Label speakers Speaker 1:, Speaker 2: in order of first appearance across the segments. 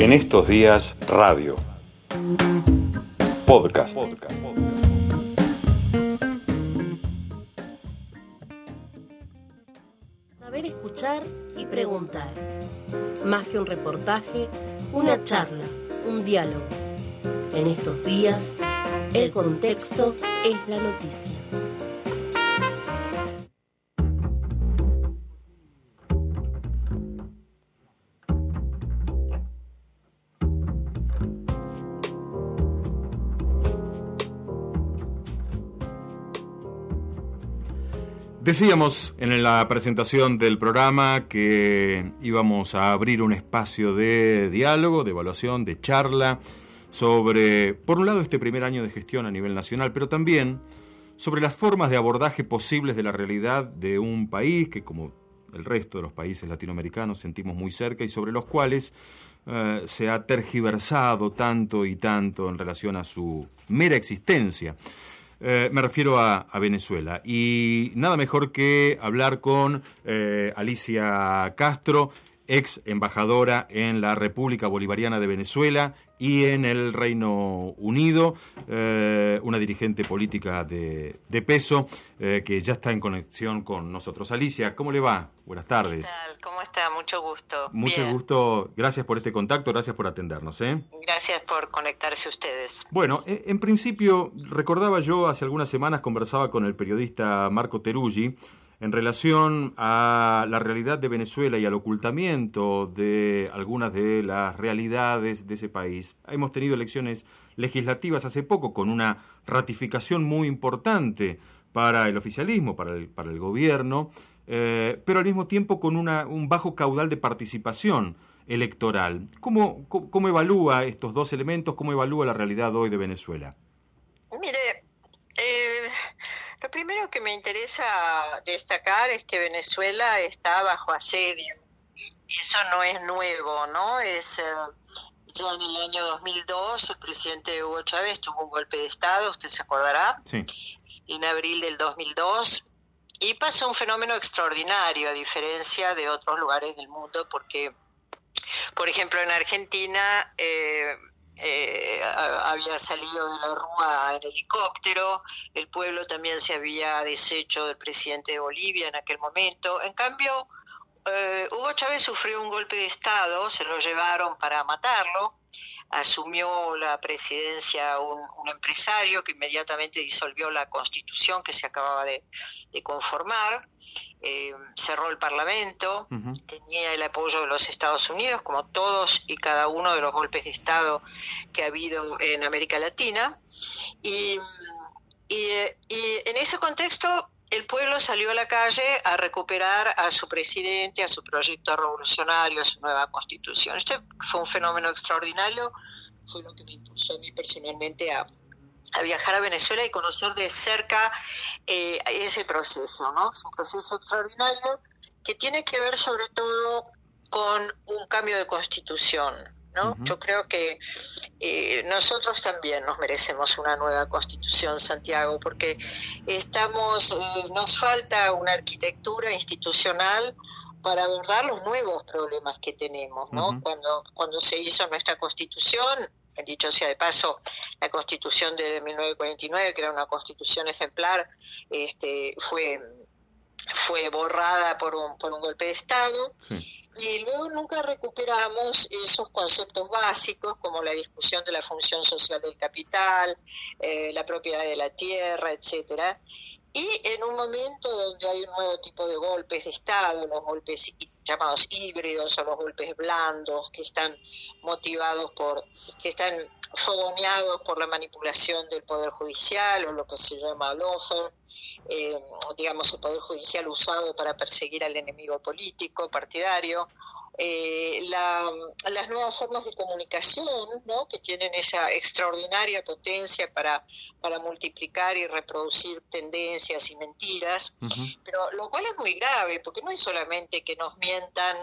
Speaker 1: En estos días, radio. Podcast.
Speaker 2: Saber escuchar y preguntar. Más que un reportaje, una charla, un diálogo. En estos días, el contexto es la noticia.
Speaker 1: Decíamos en la presentación del programa que íbamos a abrir un espacio de diálogo, de evaluación, de charla sobre, por un lado, este primer año de gestión a nivel nacional, pero también sobre las formas de abordaje posibles de la realidad de un país que, como el resto de los países latinoamericanos, sentimos muy cerca y sobre los cuales eh, se ha tergiversado tanto y tanto en relación a su mera existencia. Eh, me refiero a, Venezuela. Y nada mejor que hablar con eh, Alicia Castro, ex embajadora en la República Bolivariana de Venezuela y en el Reino Unido, eh, una dirigente política de, peso eh, que ya está en conexión con nosotros. Alicia, ¿cómo le va? Buenas tardes.
Speaker 3: ¿Qué tal? ¿Cómo está? Mucho gusto.
Speaker 1: Mucho gusto. Gracias por este contacto, gracias por atendernos. ¿eh?
Speaker 3: Gracias por conectarse ustedes.
Speaker 1: Bueno, en principio, recordaba yo, hace algunas semanas conversaba con el periodista Marco Teruggi, en relación a la realidad de Venezuela y al ocultamiento de algunas de las realidades de ese país. Hemos tenido elecciones legislativas hace poco con una ratificación muy importante para el oficialismo, para el, para el gobierno, eh, pero al mismo tiempo con una, un bajo caudal de participación electoral. ¿Cómo, ¿Cómo evalúa estos dos elementos? ¿Cómo evalúa la realidad hoy de Venezuela?
Speaker 3: Mire, lo primero que me interesa destacar es que Venezuela está bajo asedio. Eso no es nuevo, ¿no? Es eh, ya en el año 2002 el presidente Hugo Chávez tuvo un golpe de Estado, usted se acordará, sí. en abril del 2002. Y pasó un fenómeno extraordinario, a diferencia de otros lugares del mundo, porque, por ejemplo, en Argentina eh, eh, había salido de la Rúa en helicóptero, el pueblo también se había deshecho del presidente de Bolivia en aquel momento. En cambio, eh, Hugo Chávez sufrió un golpe de Estado, se lo llevaron para matarlo, asumió la presidencia un, empresario que inmediatamente disolvió la constitución que se acababa de, conformar, eh, cerró el parlamento, tenía el apoyo de los Estados Unidos, como todos y cada uno de los golpes de Estado que ha habido en América Latina. Y, y en ese contexto el pueblo salió a la calle a recuperar a su presidente, a su proyecto revolucionario, a su nueva constitución. Este fue un fenómeno extraordinario, fue lo que me impulsó a mí personalmente a, viajar a Venezuela y conocer de cerca eh, ese proceso, ¿no? Es un proceso extraordinario que tiene que ver sobre todo con un cambio de constitución, yo creo que eh, nosotros también nos merecemos una nueva constitución, Santiago, porque estamos, eh, nos falta una arquitectura institucional para abordar los nuevos problemas que tenemos, ¿no? Cuando cuando se hizo nuestra constitución, dicho sea de paso, la constitución de 1949, que era una constitución ejemplar, este, fue fue borrada por un, por un golpe de Estado y luego nunca recuperamos esos conceptos básicos como la discusión de la función social del capital, eh, la propiedad de la tierra, etcétera. Y en un momento donde hay un nuevo tipo de golpes de Estado, los golpes llamados híbridos o los golpes blandos que están motivados por, que están fogoneados por la manipulación del Poder Judicial o lo que se llama lawfare, eh, digamos el Poder Judicial usado para perseguir al enemigo político, partidario, eh, las nuevas formas de comunicación ¿no? que tienen esa extraordinaria potencia para, para multiplicar y reproducir tendencias y mentiras, pero lo cual es muy grave porque no es solamente que nos mientan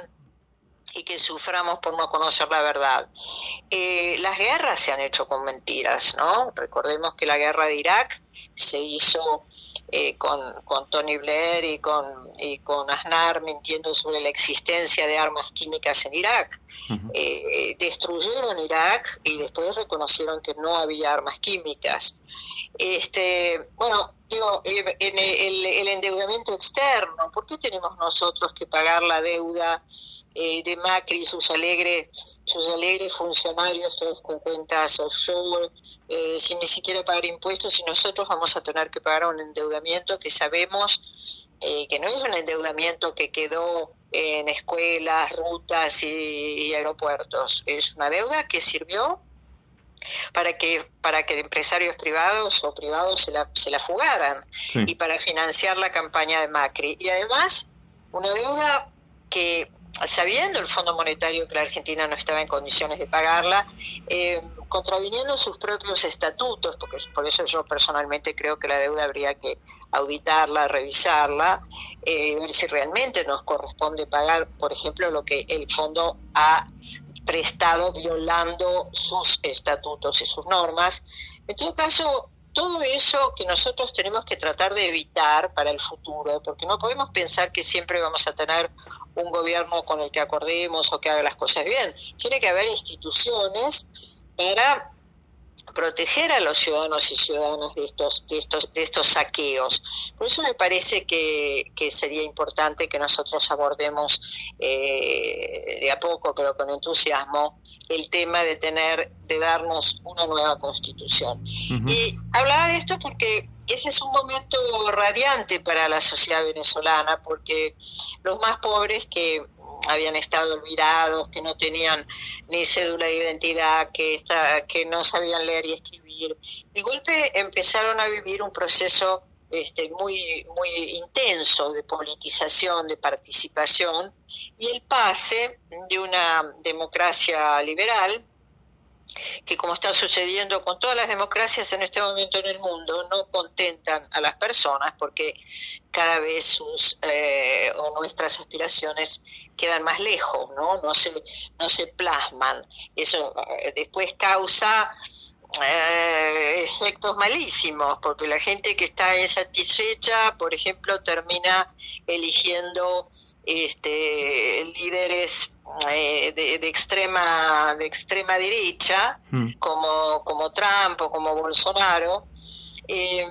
Speaker 3: y que suframos por no conocer la verdad. Eh, las guerras se han hecho con mentiras, ¿no? Recordemos que la guerra de Irak se hizo eh, con, con, Tony Blair y con, y con Aznar mintiendo sobre la existencia de armas químicas en Irak. Eh, destruyeron Irak y después reconocieron que no había armas químicas. Este, bueno, digo, en el, endeudamiento externo, ¿por qué tenemos nosotros que pagar la deuda eh, de Macri y sus alegres, sus alegres funcionarios, todos con cuentas offshore, eh, sin ni siquiera pagar impuestos, y nosotros vamos a tener que pagar un endeudamiento que sabemos eh, que no es un endeudamiento que quedó en escuelas, rutas y, aeropuertos, es una deuda que sirvió para que para que empresarios privados o privados se la, se la fugaran y para financiar la campaña de Macri. Y además una deuda que sabiendo el Fondo Monetario que la Argentina no estaba en condiciones de pagarla, eh, contraviniendo sus propios estatutos, porque por eso yo personalmente creo que la deuda habría que auditarla, revisarla, eh, ver si realmente nos corresponde pagar, por ejemplo, lo que el fondo ha prestado violando sus estatutos y sus normas. En todo caso, todo eso que nosotros tenemos que tratar de evitar para el futuro, porque no podemos pensar que siempre vamos a tener un gobierno con el que acordemos o que haga las cosas bien. Tiene que haber instituciones para proteger a los ciudadanos y ciudadanas de estos, de estos, de estos saqueos. Por eso me parece que, sería importante que nosotros abordemos eh, de a poco, pero con entusiasmo, el tema de tener, de darnos una nueva constitución. Y hablaba de esto porque ese es un momento radiante para la sociedad venezolana, porque los más pobres que habían estado olvidados, que no tenían ni cédula de identidad, que, está, que no sabían leer y escribir. De golpe empezaron a vivir un proceso este, muy, muy intenso de politización, de participación, y el pase de una democracia liberal que como está sucediendo con todas las democracias en este momento en el mundo, no contentan a las personas porque cada vez sus eh, o nuestras aspiraciones quedan más lejos, ¿no? No se, no se plasman. Eso eh, después causa eh, efectos malísimos, porque la gente que está insatisfecha, por ejemplo, termina eligiendo este, líderes eh, de, extrema de extrema derecha mm. como como Trump o como Bolsonaro em,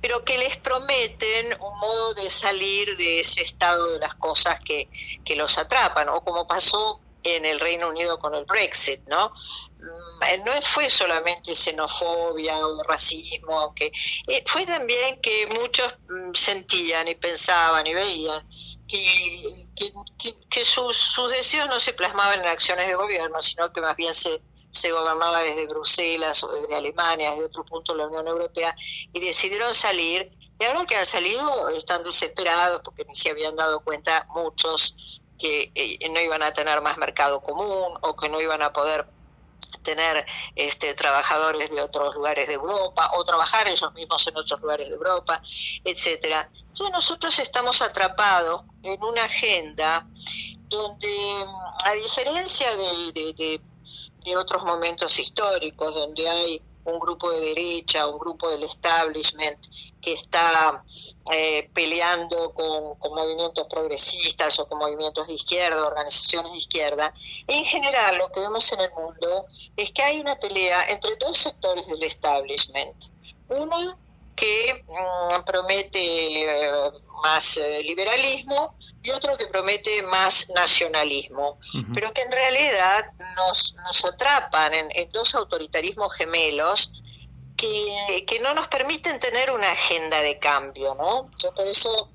Speaker 3: pero que les prometen un modo de salir de ese estado de las cosas que, que los atrapan o como pasó en el Reino Unido con el Brexit, ¿no? Mm, no fue solamente xenofobia o racismo, que eh, fue también que muchos mm, sentían y pensaban y veían que, sus, sus, deseos no se plasmaban en acciones de gobierno, sino que más bien se, se gobernaba desde Bruselas o desde Alemania, desde otro punto de la Unión Europea, y decidieron salir. Y ahora que han salido están desesperados porque ni se habían dado cuenta muchos que eh, no iban a tener más mercado común o que no iban a poder tener este, trabajadores de otros lugares de Europa o trabajar ellos mismos en otros lugares de Europa, etcétera. Entonces nosotros estamos atrapados en una agenda donde, a diferencia de, de otros momentos históricos, donde hay un grupo de derecha, un grupo del establishment que está eh, peleando con, movimientos progresistas o con movimientos de izquierda, organizaciones de izquierda. En general, lo que vemos en el mundo es que hay una pelea entre dos sectores del establishment. Uno que mm, promete eh, más eh, liberalismo y otro que promete más nacionalismo, pero que en realidad nos, nos atrapan en, dos autoritarismos gemelos que, que, no nos permiten tener una agenda de cambio, ¿no? Yo por eso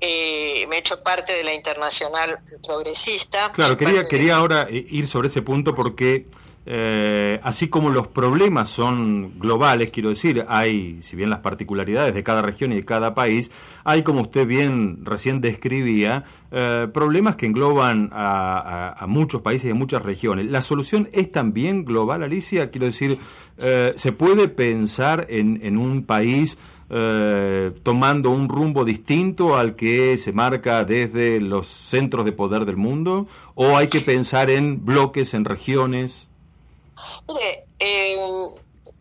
Speaker 3: eh, me he hecho parte de la internacional progresista.
Speaker 1: Claro, quería, quería ahora ir sobre ese punto porque eh, así como los problemas son globales, quiero decir, hay, si bien las particularidades de cada región y de cada país, hay, como usted bien recién describía, eh, problemas que engloban a, muchos países y a muchas regiones. ¿La solución es también global, Alicia? Quiero decir, eh, ¿se puede pensar en, un país tomando un rumbo distinto al que se marca desde los centros de poder del mundo? ¿O hay que pensar en bloques, en regiones?
Speaker 3: Mire, eh,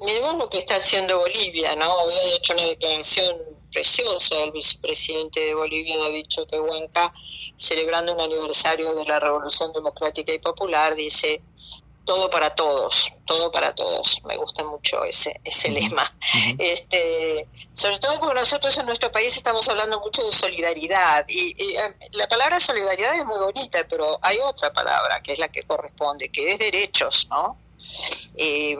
Speaker 3: miremos lo que está haciendo Bolivia, ¿no? Hoy ha hecho una declaración preciosa el vicepresidente de Bolivia, David Choquehuanca, celebrando un aniversario de la Revolución Democrática y Popular, dice, todo para todos, todo para todos. Me gusta mucho ese, ese lema. este, sobre todo porque nosotros en nuestro país estamos hablando mucho de solidaridad y, eh, la palabra solidaridad es muy bonita, pero hay otra palabra que es la que corresponde, que es derechos, ¿no? Eh,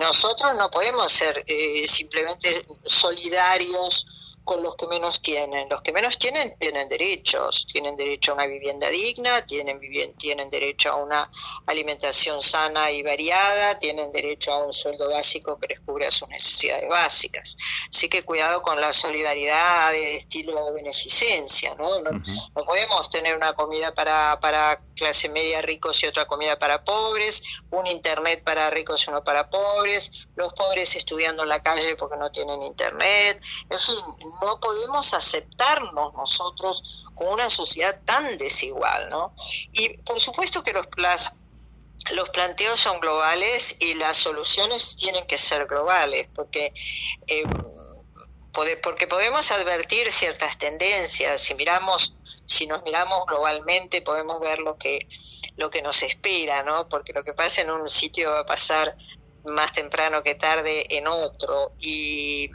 Speaker 3: nosotros no podemos ser eh, simplemente solidarios con los que menos tienen. Los que menos tienen tienen derechos, tienen derecho a una vivienda digna, tienen, tienen derecho a una alimentación sana y variada, tienen derecho a un sueldo básico que les cubra sus necesidades básicas. Así que cuidado con la solidaridad de estilo beneficencia, ¿no? No, podemos tener una comida para, para clase media ricos y otra comida para pobres, un internet para ricos y uno para pobres, los pobres estudiando en la calle porque no tienen internet, en fin, no podemos aceptarnos nosotros con una sociedad tan desigual, ¿no? Y por supuesto que los, los planteos son globales y las soluciones tienen que ser globales, porque... Eh, porque podemos advertir ciertas tendencias, si miramos si nos miramos globalmente podemos ver lo que lo que nos espera, ¿no? Porque lo que pasa en un sitio va a pasar más temprano que tarde en otro y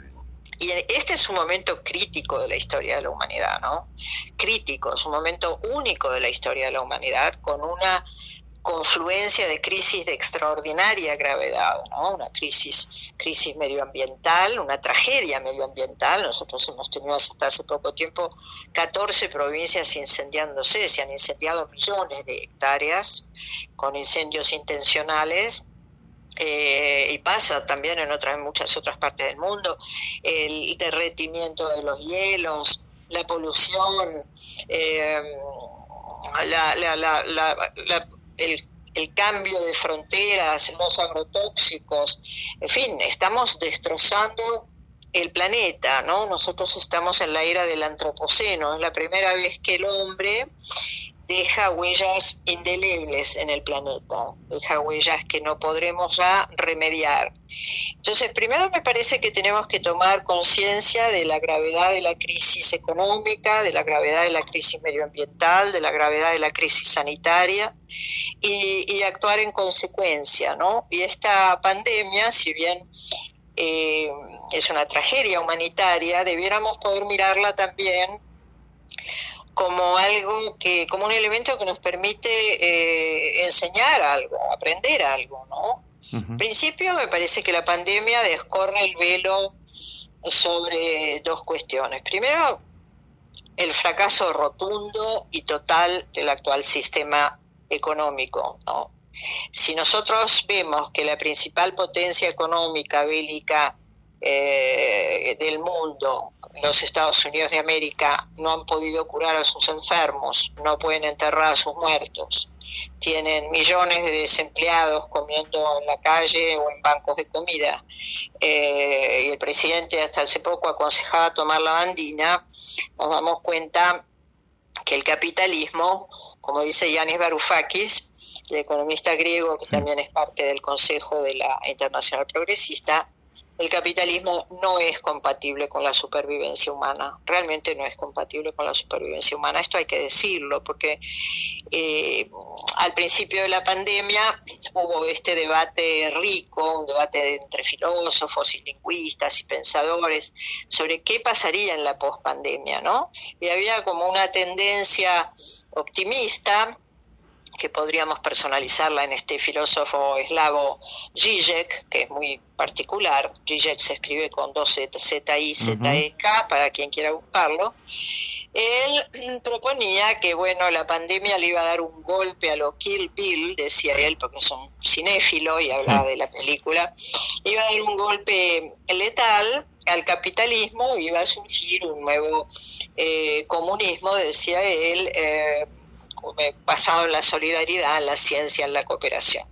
Speaker 3: y este es un momento crítico de la historia de la humanidad, ¿no? Crítico, es un momento único de la historia de la humanidad con una confluencia de crisis de extraordinaria gravedad, ¿no? Una crisis, crisis medioambiental, una tragedia medioambiental. Nosotros hemos tenido hasta hace poco tiempo 14 provincias incendiándose, se han incendiado millones de hectáreas con incendios intencionales eh, y pasa también en otras muchas otras partes del mundo, el derretimiento de los hielos, la polución, eh, el, el cambio de fronteras, los agrotóxicos, en fin, estamos destrozando el planeta, ¿no? Nosotros estamos en la era del antropoceno, es la primera vez que el hombre deja huellas indelebles en el planeta, deja huellas que no podremos ya remediar. Entonces, primero me parece que tenemos que tomar conciencia de la gravedad de la crisis económica, de la gravedad de la crisis medioambiental, de la gravedad de la crisis sanitaria y, actuar en consecuencia, ¿no? Y esta pandemia, si bien eh, es una tragedia humanitaria, debiéramos poder mirarla también como algo que, como un elemento que nos permite eh, enseñar algo, aprender algo, ¿no? En principio me parece que la pandemia descorre el velo sobre dos cuestiones. Primero, el fracaso rotundo y total del actual sistema económico, ¿no? Si nosotros vemos que la principal potencia económica bélica eh, del mundo, los Estados Unidos de América, no han podido curar a sus enfermos, no pueden enterrar a sus muertos, tienen millones de desempleados comiendo en la calle o en bancos de comida, eh, y el presidente hasta hace poco aconsejaba tomar la bandina, nos damos cuenta que el capitalismo, como dice Yanis Varoufakis, el economista griego que también es parte del Consejo de la Internacional Progresista, el capitalismo no es compatible con la supervivencia humana, realmente no es compatible con la supervivencia humana. Esto hay que decirlo, porque eh, al principio de la pandemia hubo este debate rico, un debate entre filósofos y lingüistas y pensadores sobre qué pasaría en la pospandemia, ¿no? Y había como una tendencia optimista que podríamos personalizarla en este filósofo eslavo Zizek, que es muy particular. Zizek se escribe con dos Z, I, Z, E, K, para quien quiera buscarlo. Él proponía que, bueno, la pandemia le iba a dar un golpe a lo Kill Bill, decía él, porque es un cinéfilo y hablaba de la película, iba a dar un golpe letal al capitalismo y iba a surgir un nuevo eh, comunismo, decía él, eh, basado en la solidaridad, en la ciencia, en la cooperación.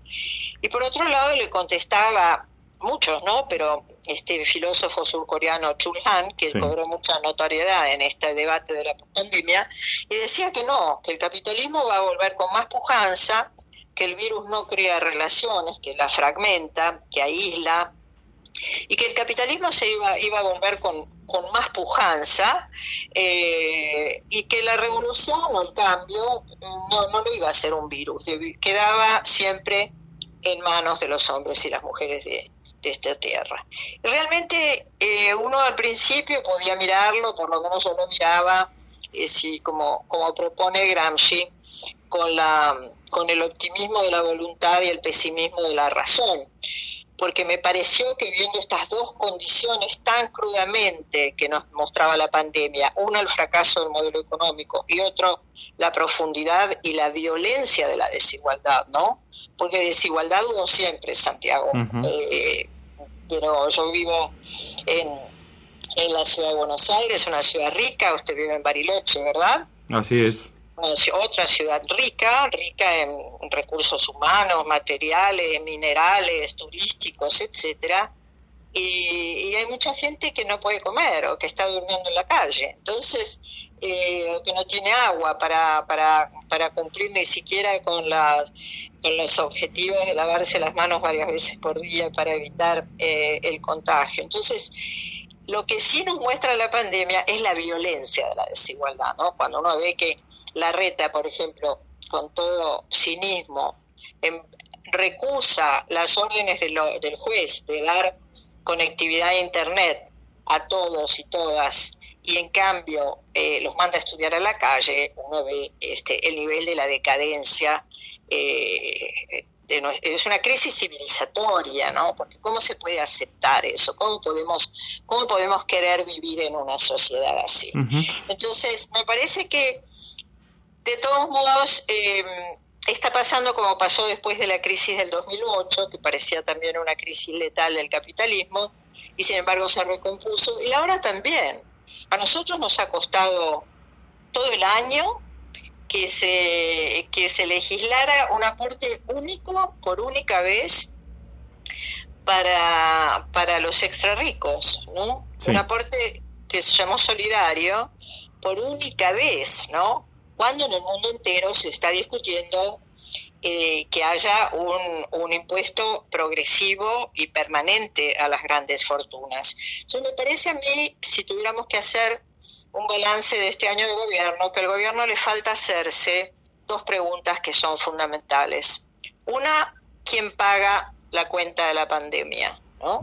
Speaker 3: Y por otro lado le contestaba muchos, ¿no? Pero este filósofo surcoreano Chul Han, que cobró mucha notoriedad en este debate de la pandemia, y decía que no, que el capitalismo va a volver con más pujanza, que el virus no crea relaciones, que la fragmenta, que aísla, y que el capitalismo se iba, iba a volver con, con más pujanza eh, y que la revolución o el cambio no, no lo iba a hacer un virus, quedaba siempre en manos de los hombres y las mujeres de, esta tierra. Realmente eh, uno al principio podía mirarlo, por lo menos yo lo miraba, eh, como, como propone Gramsci, con, la, con el optimismo de la voluntad y el pesimismo de la razón porque me pareció que viendo estas dos condiciones tan crudamente que nos mostraba la pandemia, uno el fracaso del modelo económico y otro la profundidad y la violencia de la desigualdad, ¿no? Porque desigualdad hubo siempre, Santiago. Eh, pero yo vivo en, en la ciudad de Buenos Aires, una ciudad rica, usted vive en Bariloche, ¿verdad?
Speaker 1: Así es
Speaker 3: otra ciudad rica, rica en recursos humanos, materiales, minerales, turísticos, etcétera, y, hay mucha gente que no puede comer o que está durmiendo en la calle, entonces, eh, que no tiene agua para, para, para cumplir ni siquiera con, las, con los objetivos de lavarse las manos varias veces por día para evitar eh, el contagio. Entonces, lo que sí nos muestra la pandemia es la violencia de la desigualdad, ¿no? Cuando uno ve que la reta, por ejemplo, con todo cinismo, em, recusa las órdenes del juez de dar conectividad a Internet a todos y todas y en cambio eh, los manda a estudiar a la calle, uno ve este, el nivel de la decadencia eh, es una crisis civilizatoria, ¿no? Porque ¿cómo se puede aceptar eso? ¿Cómo podemos, cómo podemos querer vivir en una sociedad así? Entonces, me parece que, de todos modos, em, está pasando como pasó después de la crisis del 2008, que parecía también una crisis letal del capitalismo, y sin embargo se recompuso, y ahora también. A nosotros nos ha costado todo el año que se, que se legislara un aporte único por única vez para, para los extra ricos, ¿no? Un aporte que se llamó solidario por única vez, ¿no? Cuando en el mundo entero se está discutiendo eh, que haya un, un, impuesto progresivo y permanente a las grandes fortunas. Entonces me parece a mí, si tuviéramos que hacer un balance de este año de gobierno, que al gobierno le falta hacerse dos preguntas que son fundamentales. Una, ¿quién paga la cuenta de la pandemia? ¿no?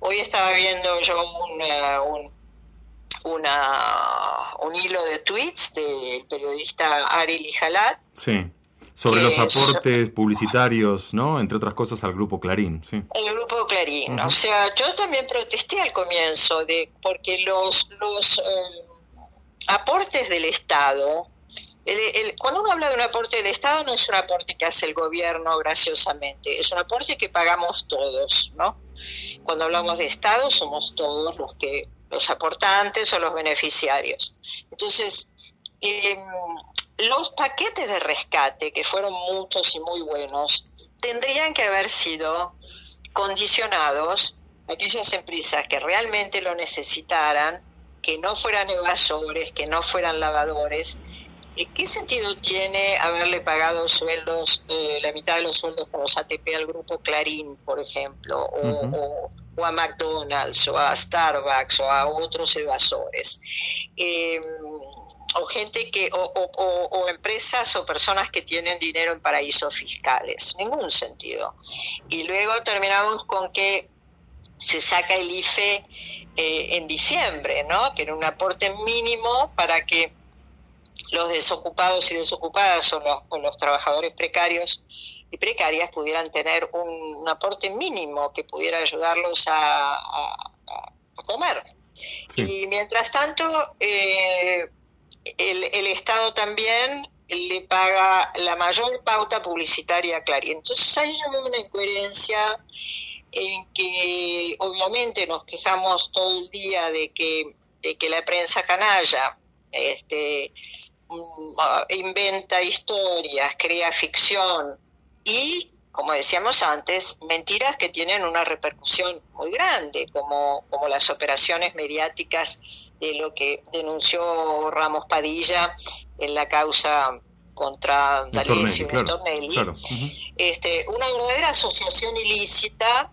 Speaker 3: Hoy estaba viendo yo un, una, un hilo de tweets del periodista Ari Lijalat.
Speaker 1: Sí sobre los aportes publicitarios, ¿no? Entre otras cosas al grupo Clarín, sí.
Speaker 3: El grupo Clarín, o sea, yo también protesté al comienzo de porque los los eh, aportes del Estado, cuando uno habla de un aporte del Estado no es un aporte que hace el gobierno graciosamente, es un aporte que pagamos todos, ¿no? Cuando hablamos de Estado somos todos los que los aportantes o los beneficiarios. Entonces, eh, los paquetes de rescate, que fueron muchos y muy buenos, tendrían que haber sido condicionados a aquellas empresas que realmente lo necesitaran, que no fueran evasores, que no fueran lavadores. ¿Qué sentido tiene haberle pagado sueldos, eh, la mitad de los sueldos con los ATP al grupo Clarín, por ejemplo, o, a McDonald's, o a Starbucks, o a otros evasores? Eh, o gente que o, o, empresas o personas que tienen dinero en paraísos fiscales ningún sentido. Y luego terminamos con que se saca el IFE eh, en diciembre no que era un aporte mínimo para que los desocupados y desocupadas o los, o los trabajadores precarios y precarias pudieran tener un, aporte mínimo que pudiera ayudarlos a, comer. Y mientras tanto eh, el, el Estado también le paga la mayor pauta publicitaria a Clarín. Entonces hay una incoherencia en que obviamente nos quejamos todo el día de que, de que la prensa canalla este, mm, inventa historias, crea ficción y como decíamos antes, mentiras que tienen una repercusión muy grande, como, como las operaciones mediáticas de lo que denunció Ramos Padilla en la causa contra D'Alessio y Tornelli, este, una verdadera asociación ilícita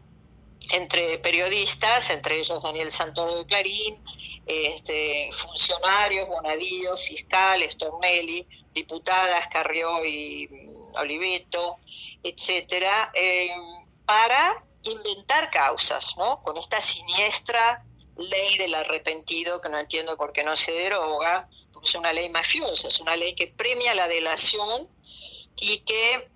Speaker 3: entre periodistas, entre ellos Daniel Santoro de Clarín, este, funcionarios, Bonadillo, fiscales, Tornelli, diputadas Carrió y Oliveto, etcétera, eh, para inventar causas, ¿no? Con esta siniestra ley del arrepentido, que no entiendo por qué no se deroga, porque es una ley mafiosa, es una ley que premia la delación y que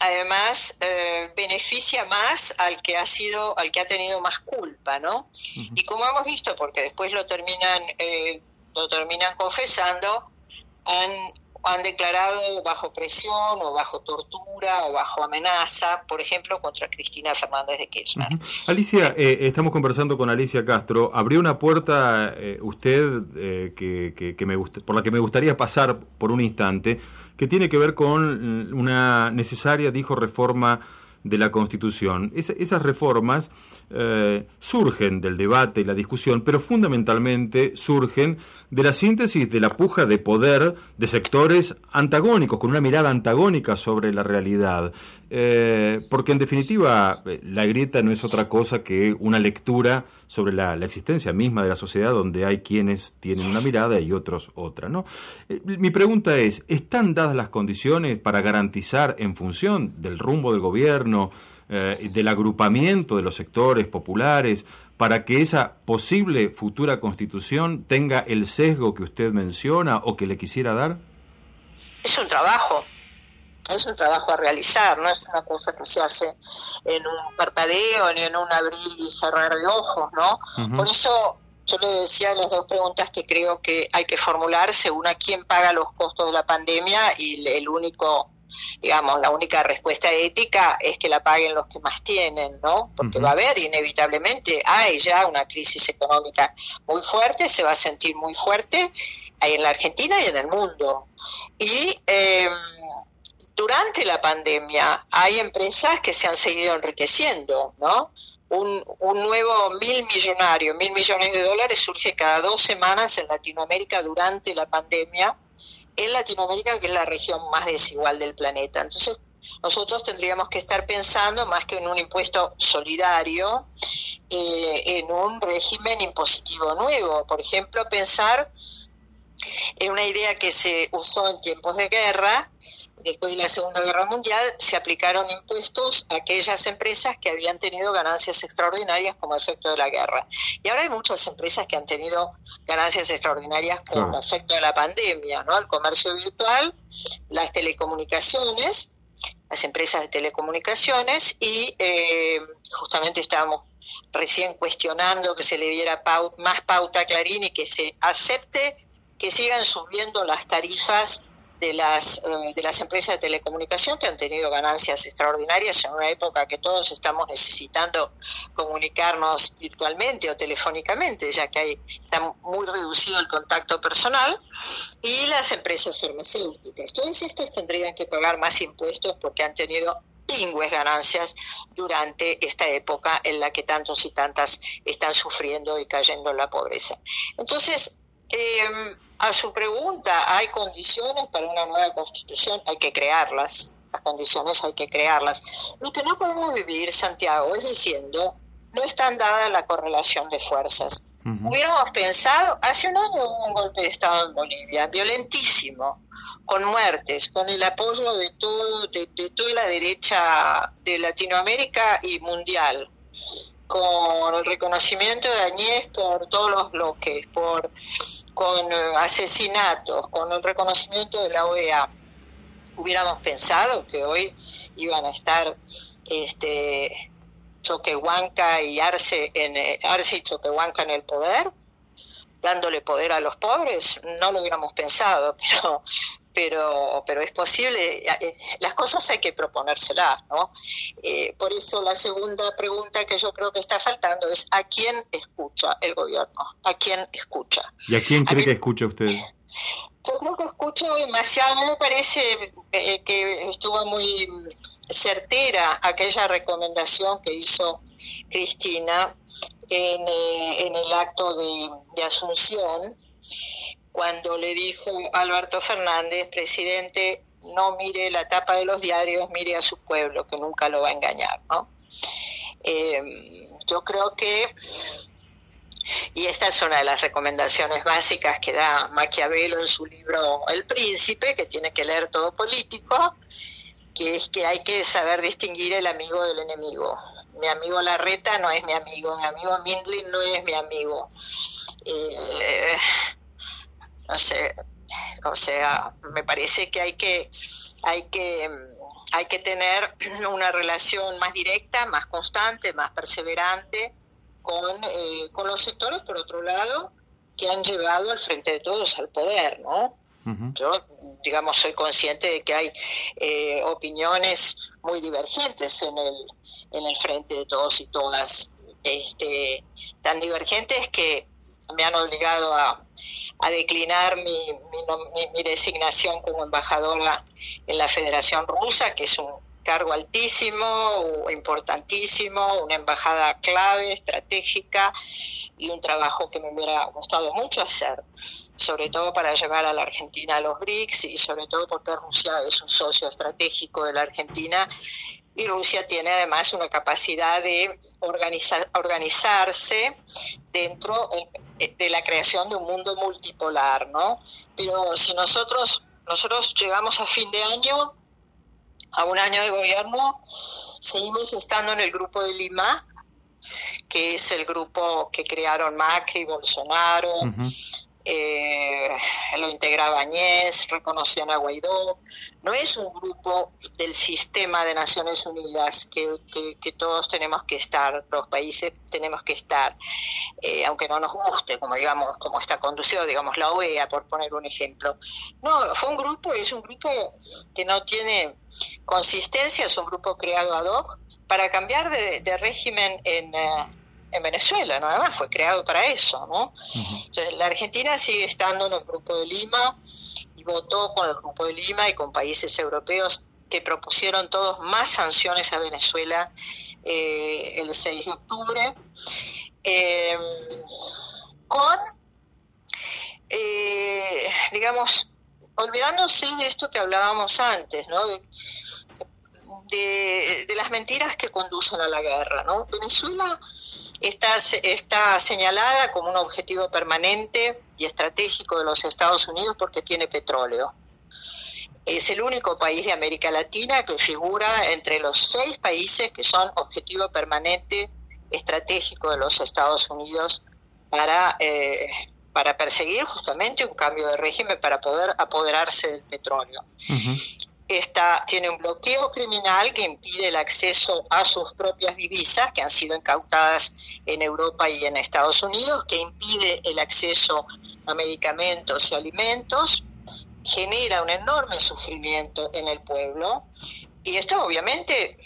Speaker 3: además eh, beneficia más al que ha sido, al que ha tenido más culpa, ¿no? Y como hemos visto, porque después lo terminan, eh, lo terminan confesando, han han declarado bajo presión o bajo tortura o bajo amenaza, por ejemplo, contra Cristina Fernández de Kirchner.
Speaker 1: Alicia, eh, estamos conversando con Alicia Castro. Abrió una puerta eh, usted eh, que, que, me por la que me gustaría pasar por un instante, que tiene que ver con una necesaria, dijo, reforma de la Constitución. esas reformas eh, surgen del debate y la discusión, pero fundamentalmente surgen de la síntesis de la puja de poder de sectores antagónicos, con una mirada antagónica sobre la realidad. Eh, porque en definitiva la grieta no es otra cosa que una lectura sobre la, existencia misma de la sociedad donde hay quienes tienen una mirada y otros otra. ¿no? Eh, mi pregunta es, ¿están dadas las condiciones para garantizar en función del rumbo del gobierno, eh, del agrupamiento de los sectores populares, para que esa posible futura constitución tenga el sesgo que usted menciona o que le quisiera dar?
Speaker 3: Es un trabajo, es un trabajo a realizar, no es una cosa que se hace en un parpadeo ni en un abrir y cerrar de ojos, ¿no? Por eso yo le decía las dos preguntas que creo que hay que formularse, una, ¿quién paga los costos de la pandemia? Y el único digamos, la única respuesta ética es que la paguen los que más tienen, ¿no? Porque va a haber inevitablemente, hay ya una crisis económica muy fuerte, se va a sentir muy fuerte en la Argentina y en el mundo. Y em, durante la pandemia hay empresas que se han seguido enriqueciendo, ¿no? Un, un, nuevo mil millonario, mil millones de dólares surge cada dos semanas en Latinoamérica durante la pandemia en Latinoamérica, que es la región más desigual del planeta. Entonces, nosotros tendríamos que estar pensando más que en un impuesto solidario, eh, en un régimen impositivo nuevo. Por ejemplo, pensar en una idea que se usó en tiempos de guerra, después de la Segunda Guerra Mundial, se aplicaron impuestos a aquellas empresas que habían tenido ganancias extraordinarias como efecto de la guerra. Y ahora hay muchas empresas que han tenido ganancias extraordinarias como efecto de la pandemia, ¿no? El comercio virtual, las telecomunicaciones, las empresas de telecomunicaciones y eh, justamente estábamos recién cuestionando que se le diera más pauta a Clarín y que se acepte que sigan subiendo las tarifas de las, eh, de las empresas de telecomunicación que han tenido ganancias extraordinarias en una época que todos estamos necesitando comunicarnos virtualmente o telefónicamente, ya que hay, está muy reducido el contacto personal, y las empresas farmacéuticas. Todas estas tendrían que pagar más impuestos porque han tenido pingües ganancias durante esta época en la que tantos y tantas están sufriendo y cayendo en la pobreza. Entonces, eh, a su pregunta, ¿hay condiciones para una nueva constitución? Hay que crearlas. Las condiciones hay que crearlas. Lo que no podemos vivir, Santiago, es diciendo, no están dada la correlación de fuerzas. Hubiéramos pensado, hace un año hubo un golpe de Estado en Bolivia, violentísimo, con muertes, con el apoyo de, todo, de, de toda la derecha de Latinoamérica y mundial, con el reconocimiento de Añez por todos los bloques, por con eh, asesinatos, con el reconocimiento de la OEA, hubiéramos pensado que hoy iban a estar este Choquehuanca y Arce, en, eh, Arce y Choquehuanca en el poder, dándole poder a los pobres, no lo hubiéramos pensado, pero pero, pero es posible, eh, las cosas hay que proponérselas, ¿no? Eh, por eso la segunda pregunta que yo creo que está faltando es ¿a quién escucha el gobierno? ¿A quién escucha?
Speaker 1: ¿Y a quién cree que escucha usted?
Speaker 3: Yo creo que escucho demasiado, me parece eh, que estuvo muy certera aquella recomendación que hizo Cristina en, eh, el acto de, de Asunción, cuando le dijo Alberto Fernández, presidente, no mire la tapa de los diarios, mire a su pueblo, que nunca lo va a engañar, ¿no? Eh, yo creo que, y esta es una de las recomendaciones básicas que da Maquiavelo en su libro El Príncipe, que tiene que leer todo político, que es que hay que saber distinguir el amigo del enemigo. Mi amigo Larreta no es mi amigo, mi amigo Mindlin no es mi amigo. Eh, no sé, o sea, me parece que hay que, hay que, hay que tener una relación más directa, más constante, más perseverante con, eh, con los sectores, por otro lado, que han llevado al frente de todos al poder, ¿no? Yo, digamos, soy consciente de que hay eh, opiniones muy divergentes en el, en el frente de todos y todas, este, tan divergentes que me han obligado a, a declinar mi, mi, designación como embajadora en la Federación Rusa, que es un cargo altísimo, importantísimo, una embajada clave, estratégica y un trabajo que me hubiera gustado mucho hacer, sobre todo para llevar a la Argentina a los BRICS y sobre todo porque Rusia es un socio estratégico de la Argentina y Rusia tiene además una capacidad de organizar, organizarse dentro de la creación de un mundo multipolar, ¿no? Pero si nosotros nosotros llegamos a fin de año, a un año de gobierno, seguimos estando en el grupo de Lima, que es el grupo que crearon Macri, Bolsonaro, eh, lo integraba Añez, reconocían a Guaidó. No es un grupo del sistema de Naciones Unidas que, todos tenemos que estar, los países tenemos que estar, eh, aunque no nos guste, como digamos, como está conducido, digamos, la OEA, por poner un ejemplo. No, fue un grupo, es un grupo que no tiene consistencia, es un grupo creado ad hoc para cambiar de, régimen en... Eh, en Venezuela, nada más, fue creado para eso, ¿no? Entonces, la Argentina sigue estando en el Grupo de Lima y votó con el Grupo de Lima y con países europeos que propusieron todos más sanciones a Venezuela eh, el 6 de octubre, em, con, eh, digamos, olvidándose de esto que hablábamos antes, ¿no? De, de, las mentiras que conducen a la guerra, ¿no? Venezuela Está, está señalada como un objetivo permanente y estratégico de los Estados Unidos porque tiene petróleo. Es el único país de América Latina que figura entre los seis países que son objetivo permanente estratégico de los Estados Unidos para, eh, para perseguir justamente un cambio de régimen para poder apoderarse del petróleo tiene un bloqueo criminal que impide el acceso a sus propias divisas, que han sido incautadas en Europa y en Estados Unidos, que impide el acceso a medicamentos y alimentos, genera un enorme sufrimiento en el pueblo y esto obviamente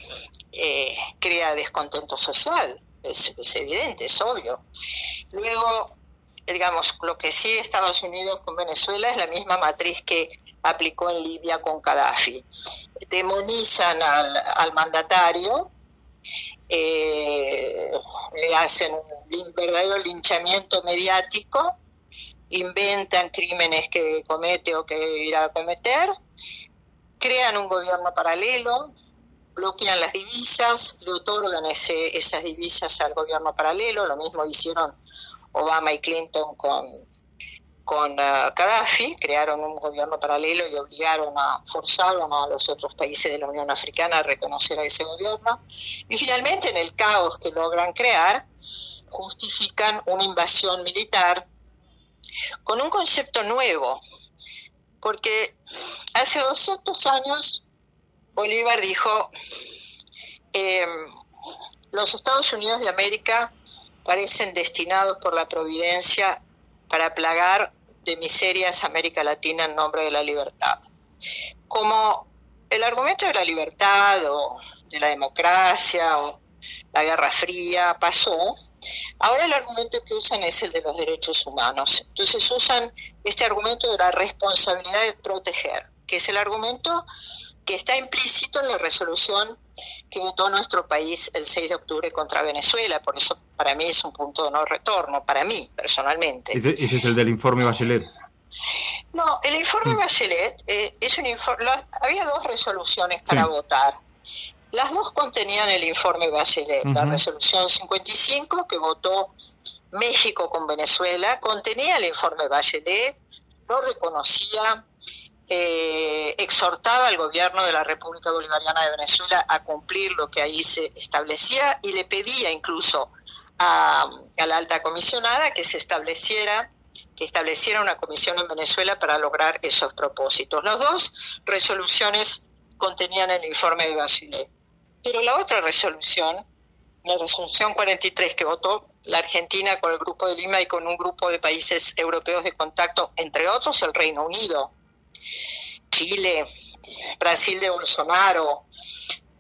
Speaker 3: eh, crea descontento social, es, es evidente, es obvio. Luego, digamos, lo que sí Estados Unidos con Venezuela es la misma matriz que aplicó en Libia con Gaddafi. Demonizan al, mandatario, eh, le hacen un verdadero linchamiento mediático, inventan crímenes que comete o que irá a cometer, crean un gobierno paralelo, bloquean las divisas, le otorgan ese, esas divisas al gobierno paralelo, lo mismo hicieron Obama y Clinton con, con uh, Gaddafi, crearon un gobierno paralelo y obligaron a, forzaron a los otros países de la Unión Africana a reconocer a ese gobierno. Y finalmente, en el caos que logran crear, justifican una invasión militar con un concepto nuevo, porque hace 200 años Bolívar dijo, em, los Estados Unidos de América parecen destinados por la providencia para plagar de miserias América Latina en nombre de la libertad. Como el argumento de la libertad o de la democracia o la Guerra Fría pasó, ahora el argumento que usan es el de los derechos humanos. Entonces usan este argumento de la responsabilidad de proteger, que es el argumento que está implícito en la resolución que votó nuestro país el 6 de octubre contra Venezuela. Por eso para mí es un punto de no retorno, para mí personalmente.
Speaker 1: Ese, es el del informe Bachelet.
Speaker 3: No, el informe mm. Bachelet eh, es un informe. Había dos resoluciones para votar. Las dos contenían el informe Bachelet. La resolución 55 que votó México con Venezuela contenía el informe Bachelet, no reconocía eh, exhortaba al gobierno de la República Bolivariana de Venezuela a cumplir lo que ahí se establecía y le pedía incluso a, la alta comisionada que se estableciera que estableciera una comisión en Venezuela para lograr esos propósitos. Las dos resoluciones contenían el informe de Bachelet. Pero la otra resolución, la resolución 43 que votó la Argentina con el Grupo de Lima y con un grupo de países europeos de contacto, entre otros el Reino Unido, Chile, Brasil de Bolsonaro,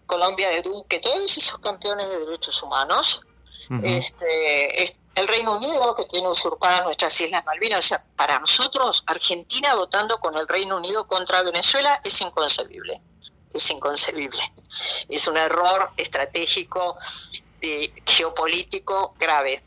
Speaker 3: Colombia de Duque, todos esos campeones de derechos humanos, este, el Reino Unido que tiene usurpadas nuestras Islas Malvinas, o sea, para nosotros Argentina votando con el Reino Unido contra Venezuela es inconcebible, es inconcebible, es un error estratégico, de, geopolítico grave.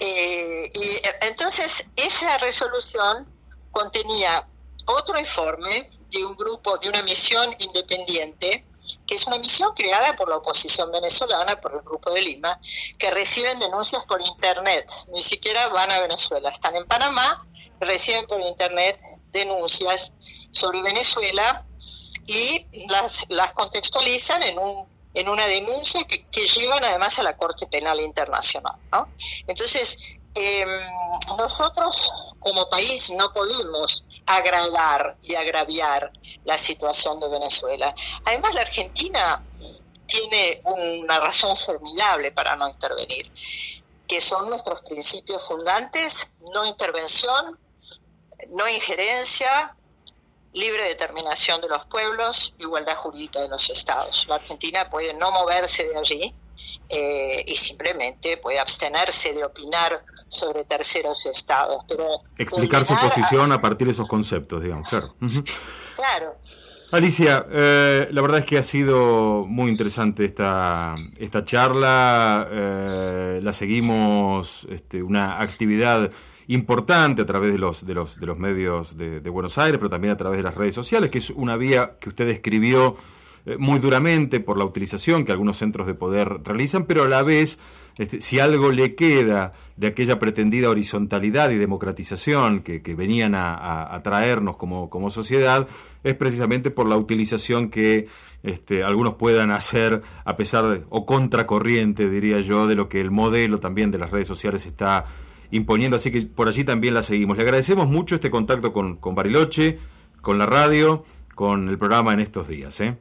Speaker 3: Eh, y eh, entonces esa resolución contenía otro informe de un grupo, de una misión independiente, que es una misión creada por la oposición venezolana, por el Grupo de Lima, que reciben denuncias por Internet, ni siquiera van a Venezuela, están en Panamá, reciben por Internet denuncias sobre Venezuela y las, las contextualizan en un en una denuncia que, llevan además a la Corte Penal Internacional. Entonces, eh, nosotros como país no podemos agravar y agraviar la situación de Venezuela. Además, la Argentina tiene una razón formidable para no intervenir, que son nuestros principios fundantes, no intervención, no injerencia, libre determinación de los pueblos, igualdad jurídica de los estados. La Argentina puede no moverse de allí eh, y simplemente puede abstenerse de opinar sobre terceros estados. Pero
Speaker 1: Explicar su posición a... partir de esos conceptos, digamos, claro.
Speaker 3: Claro.
Speaker 1: Alicia, eh, la verdad es que ha sido muy interesante esta, esta charla. Eh, la seguimos, este, una actividad importante a través de los, de los, de los medios de, de, Buenos Aires, pero también a través de las redes sociales, que es una vía que usted escribió muy duramente por la utilización que algunos centros de poder realizan, pero a la vez, este, si algo le queda de aquella pretendida horizontalidad y democratización que, venían a, traernos como, sociedad, es precisamente por la utilización que este, algunos puedan hacer a pesar de, o contracorriente, diría yo, de lo que el modelo también de las redes sociales está imponiendo, así que por allí también la seguimos. Le agradecemos mucho este contacto con, con Bariloche, con la radio, con el programa en estos días. ¿eh?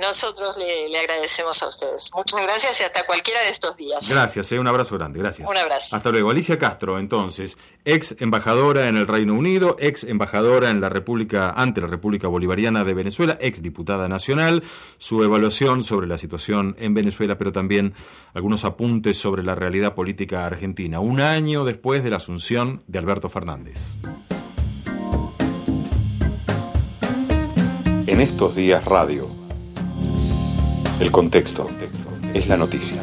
Speaker 3: Nosotros le, agradecemos a ustedes. Muchas gracias y hasta cualquiera de estos días.
Speaker 1: Gracias, eh, un abrazo grande, gracias.
Speaker 3: Un abrazo.
Speaker 1: Hasta luego. Alicia Castro, entonces, ex embajadora en el Reino Unido, ex embajadora en la República, ante la República Bolivariana de Venezuela, ex diputada nacional, su evaluación sobre la situación en Venezuela, pero también algunos apuntes sobre la realidad política argentina, un año después de la asunción de Alberto Fernández. En estos días radio el contexto es la noticia.